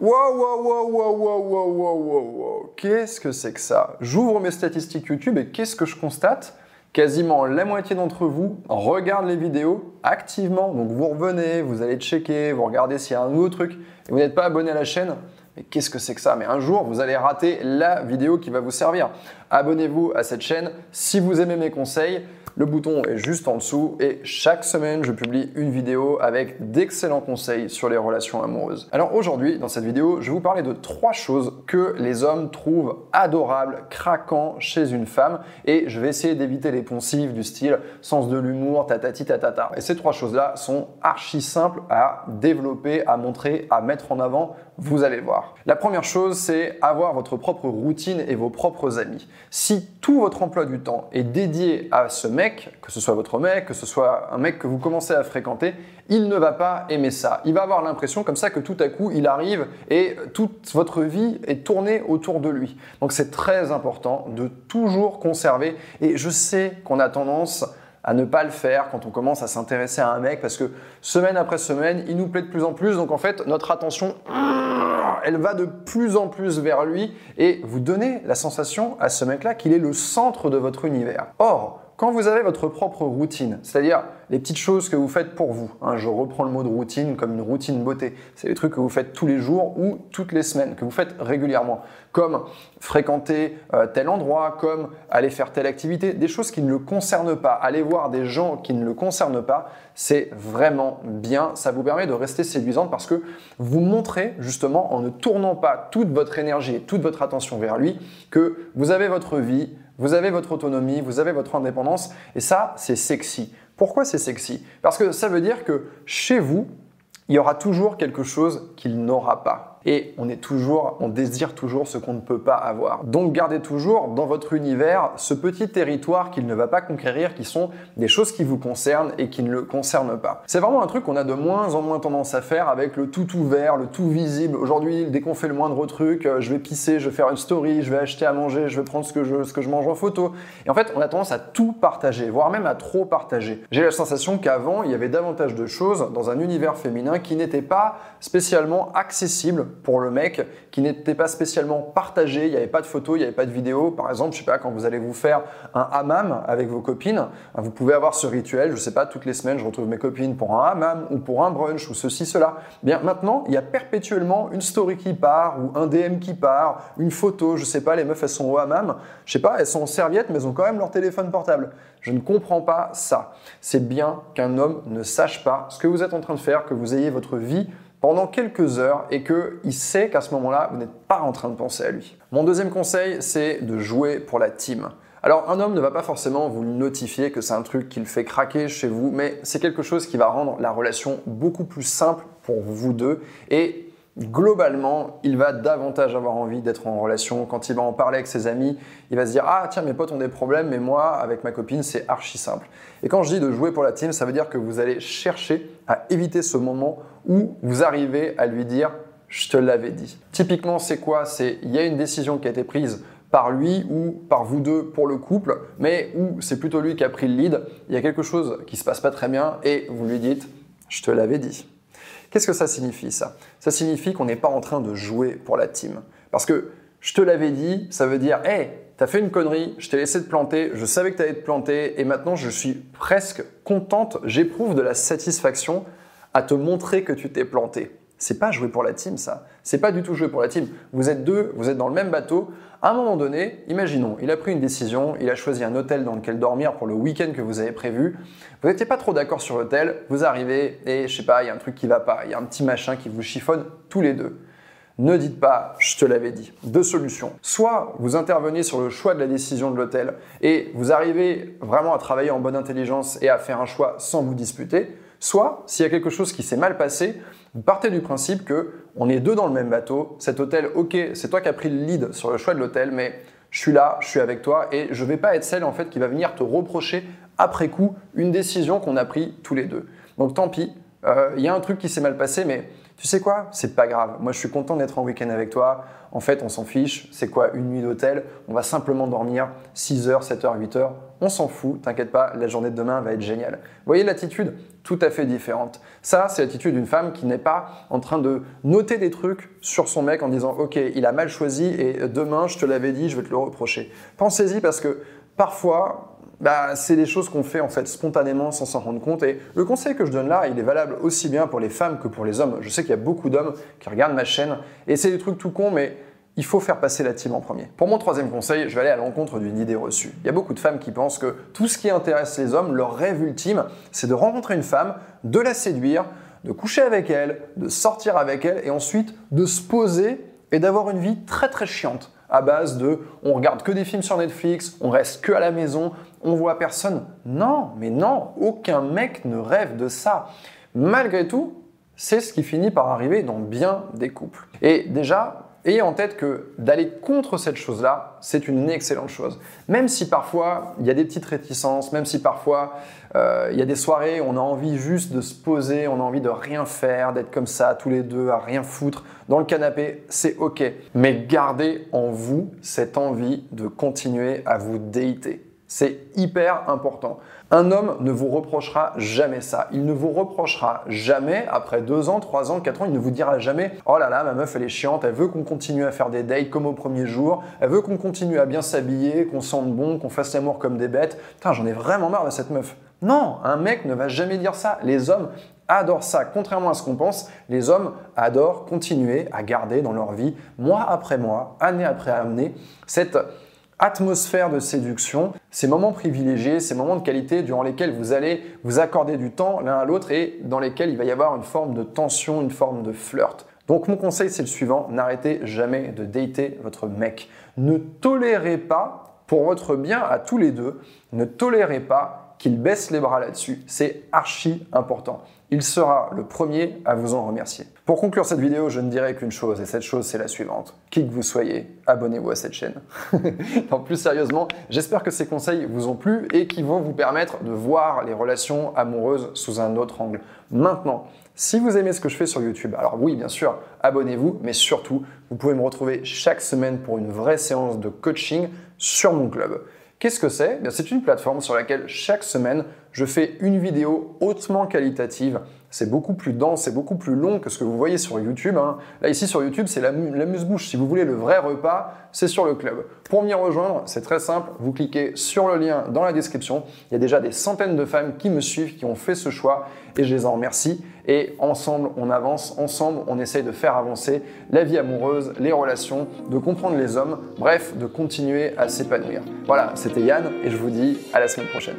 Wow, wow, wow, wow, wow, wow, wow, wow, Qu'est-ce que c'est que ça? J'ouvre mes statistiques YouTube et qu'est-ce que je constate? Quasiment la moitié d'entre vous regardent les vidéos activement. Donc vous revenez, vous allez checker, vous regardez s'il y a un nouveau truc et vous n'êtes pas abonné à la chaîne. Mais qu'est-ce que c'est que ça? Mais un jour, vous allez rater la vidéo qui va vous servir. Abonnez-vous à cette chaîne si vous aimez mes conseils. Le bouton est juste en dessous et chaque semaine, je publie une vidéo avec d'excellents conseils sur les relations amoureuses. Alors aujourd'hui, dans cette vidéo, je vais vous parler de trois choses que les hommes trouvent adorables, craquants chez une femme et je vais essayer d'éviter les poncifs du style sens de l'humour, tatati tatata. Et ces trois choses-là sont archi simples à développer, à montrer, à mettre en avant. Vous allez voir. La première chose, c'est avoir votre propre routine et vos propres amis. Si tout votre emploi du temps est dédié à ce mec, que ce soit votre mec, que ce soit un mec que vous commencez à fréquenter, il ne va pas aimer ça. Il va avoir l'impression comme ça que tout à coup il arrive et toute votre vie est tournée autour de lui. Donc c'est très important de toujours conserver. Et je sais qu'on a tendance à ne pas le faire quand on commence à s'intéresser à un mec parce que semaine après semaine, il nous plaît de plus en plus. Donc en fait, notre attention, elle va de plus en plus vers lui et vous donnez la sensation à ce mec-là qu'il est le centre de votre univers. Or, quand vous avez votre propre routine, c'est-à-dire les petites choses que vous faites pour vous, hein, je reprends le mot de routine comme une routine beauté, c'est les trucs que vous faites tous les jours ou toutes les semaines, que vous faites régulièrement, comme fréquenter euh, tel endroit, comme aller faire telle activité, des choses qui ne le concernent pas, aller voir des gens qui ne le concernent pas, c'est vraiment bien, ça vous permet de rester séduisante parce que vous montrez justement en ne tournant pas toute votre énergie et toute votre attention vers lui que vous avez votre vie, vous avez votre autonomie, vous avez votre indépendance, et ça, c'est sexy. Pourquoi c'est sexy? Parce que ça veut dire que chez vous, il y aura toujours quelque chose qu'il n'aura pas et on désire toujours ce qu'on ne peut pas avoir. Donc gardez toujours dans votre univers ce petit territoire qu'il ne va pas conquérir, qui sont des choses qui vous concernent et qui ne le concernent pas. C'est vraiment un truc qu'on a de moins en moins tendance à faire avec le tout ouvert, le tout visible. Aujourd'hui, dès qu'on fait le moindre truc, euh, je vais pisser, je vais faire une story, je vais acheter à manger, je vais prendre ce que je mange en photo. Et en fait, on a tendance à tout partager, voire même à trop partager. J'ai la sensation qu'avant, il y avait davantage de choses dans un univers féminin qui n'étaient pas spécialement accessibles pour le mec qui n'était pas spécialement partagé, il n'y avait pas de photos, il n'y avait pas de vidéos. Par exemple, je sais pas, quand vous allez vous faire un hammam avec vos copines, vous pouvez avoir ce rituel, je sais pas, toutes les semaines, je retrouve mes copines pour un hammam ou pour un brunch ou ceci, cela. Bien, maintenant, il y a perpétuellement une story qui part ou un DM qui part, une photo, je sais pas, les meufs, elles sont au hammam, je sais pas, elles sont en serviette, mais elles ont quand même leur téléphone portable. Je ne comprends pas ça. C'est bien qu'un homme ne sache pas ce que vous êtes en train de faire, que vous ayez votre vie pendant quelques heures et qu'il sait qu'à ce moment-là, vous n'êtes pas en train de penser à lui. Mon deuxième conseil, c'est de jouer pour la team. Alors un homme ne va pas forcément vous notifier que c'est un truc qui le fait craquer chez vous, mais c'est quelque chose qui va rendre la relation beaucoup plus simple pour vous deux et globalement, il va davantage avoir envie d'être en relation. Quand il va en parler avec ses amis, il va se dire Ah, tiens, mes potes ont des problèmes, mais moi, avec ma copine, c'est archi simple. Et quand je dis de jouer pour la team, ça veut dire que vous allez chercher à éviter ce moment où vous arrivez à lui dire Je te l'avais dit. Typiquement, c'est quoi? C'est il y a une décision qui a été prise par lui ou par vous deux pour le couple, mais où c'est plutôt lui qui a pris le lead, il y a quelque chose qui se passe pas très bien et vous lui dites Je te l'avais dit. Qu'est-ce que ça signifie ça? Ça signifie qu'on n'est pas en train de jouer pour la team. Parce que je te l'avais dit, ça veut dire, hey, t'as fait une connerie, je t'ai laissé te planter, je savais que t'allais te planter, et maintenant je suis presque contente, j'éprouve de la satisfaction à te montrer que tu t'es planté. C'est pas jouer pour la team, ça. C'est pas du tout jouer pour la team. Vous êtes deux, vous êtes dans le même bateau. À un moment donné, imaginons, il a pris une décision, il a choisi un hôtel dans lequel dormir pour le week-end que vous avez prévu. Vous n'étiez pas trop d'accord sur l'hôtel, vous arrivez et je sais pas, il y a un truc qui va pas, il y a un petit machin qui vous chiffonne tous les deux. Ne dites pas je te l'avais dit. Deux solutions. Soit vous intervenez sur le choix de la décision de l'hôtel et vous arrivez vraiment à travailler en bonne intelligence et à faire un choix sans vous disputer. Soit, s'il y a quelque chose qui s'est mal passé, vous partez du principe que on est deux dans le même bateau. Cet hôtel, ok, c'est toi qui as pris le lead sur le choix de l'hôtel, mais je suis là, je suis avec toi et je vais pas être celle en fait qui va venir te reprocher après coup une décision qu'on a prise tous les deux. Donc tant pis, euh, il y a un truc qui s'est mal passé, mais tu sais quoi, c'est pas grave. Moi, je suis content d'être en week-end avec toi. En fait, on s'en fiche. C'est quoi une nuit d'hôtel? On va simplement dormir 6 heures, 7 heures, 8 heures. On s'en fout, t'inquiète pas, la journée de demain va être géniale. Vous voyez l'attitude? Tout à fait différente. Ça, c'est l'attitude d'une femme qui n'est pas en train de noter des trucs sur son mec en disant OK, il a mal choisi et demain, je te l'avais dit, je vais te le reprocher. Pensez-y parce que parfois, bah, c'est des choses qu'on fait en fait spontanément sans s'en rendre compte. Et le conseil que je donne là, il est valable aussi bien pour les femmes que pour les hommes. Je sais qu'il y a beaucoup d'hommes qui regardent ma chaîne et c'est des trucs tout cons, mais il faut faire passer la team en premier. Pour mon troisième conseil, je vais aller à l'encontre d'une idée reçue. Il y a beaucoup de femmes qui pensent que tout ce qui intéresse les hommes, leur rêve ultime, c'est de rencontrer une femme, de la séduire, de coucher avec elle, de sortir avec elle et ensuite de se poser et d'avoir une vie très très chiante à base de on regarde que des films sur Netflix, on reste que à la maison, on voit personne. Non, mais non, aucun mec ne rêve de ça. Malgré tout, c'est ce qui finit par arriver dans bien des couples. Et déjà, ayez en tête que d'aller contre cette chose-là, c'est une excellente chose. Même si parfois il y a des petites réticences, même si parfois euh, il y a des soirées où on a envie juste de se poser, on a envie de rien faire, d'être comme ça tous les deux à rien foutre dans le canapé, c'est ok. Mais gardez en vous cette envie de continuer à vous déiter. C'est hyper important. Un homme ne vous reprochera jamais ça. Il ne vous reprochera jamais, après deux ans, trois ans, quatre ans, il ne vous dira jamais Oh là là, ma meuf elle est chiante, elle veut qu'on continue à faire des dates comme au premier jour, elle veut qu'on continue à bien s'habiller, qu'on sente bon, qu'on fasse l'amour comme des bêtes. Putain, j'en ai vraiment marre de cette meuf. Non, un mec ne va jamais dire ça. Les hommes adorent ça. Contrairement à ce qu'on pense, les hommes adorent continuer à garder dans leur vie, mois après mois, année après année, cette atmosphère de séduction, ces moments privilégiés, ces moments de qualité durant lesquels vous allez vous accorder du temps l'un à l'autre et dans lesquels il va y avoir une forme de tension, une forme de flirt. Donc mon conseil c'est le suivant, n'arrêtez jamais de dater votre mec. Ne tolérez pas, pour votre bien à tous les deux, ne tolérez pas qu'il baisse les bras là-dessus. C'est archi important il sera le premier à vous en remercier. Pour conclure cette vidéo, je ne dirai qu'une chose, et cette chose c'est la suivante. Qui que vous soyez, abonnez-vous à cette chaîne. plus sérieusement, j'espère que ces conseils vous ont plu et qui vont vous permettre de voir les relations amoureuses sous un autre angle. Maintenant, si vous aimez ce que je fais sur YouTube, alors oui, bien sûr, abonnez-vous, mais surtout, vous pouvez me retrouver chaque semaine pour une vraie séance de coaching sur mon club. Qu'est-ce que c'est? Eh C'est une plateforme sur laquelle chaque semaine, je fais une vidéo hautement qualitative. C'est beaucoup plus dense, c'est beaucoup plus long que ce que vous voyez sur YouTube. Hein. Là, ici sur YouTube, c'est la, la muse-bouche. Si vous voulez le vrai repas, c'est sur le club. Pour m'y rejoindre, c'est très simple. Vous cliquez sur le lien dans la description. Il y a déjà des centaines de femmes qui me suivent, qui ont fait ce choix et je les en remercie. Et ensemble, on avance, ensemble, on essaye de faire avancer la vie amoureuse, les relations, de comprendre les hommes, bref, de continuer à s'épanouir. Voilà, c'était Yann et je vous dis à la semaine prochaine.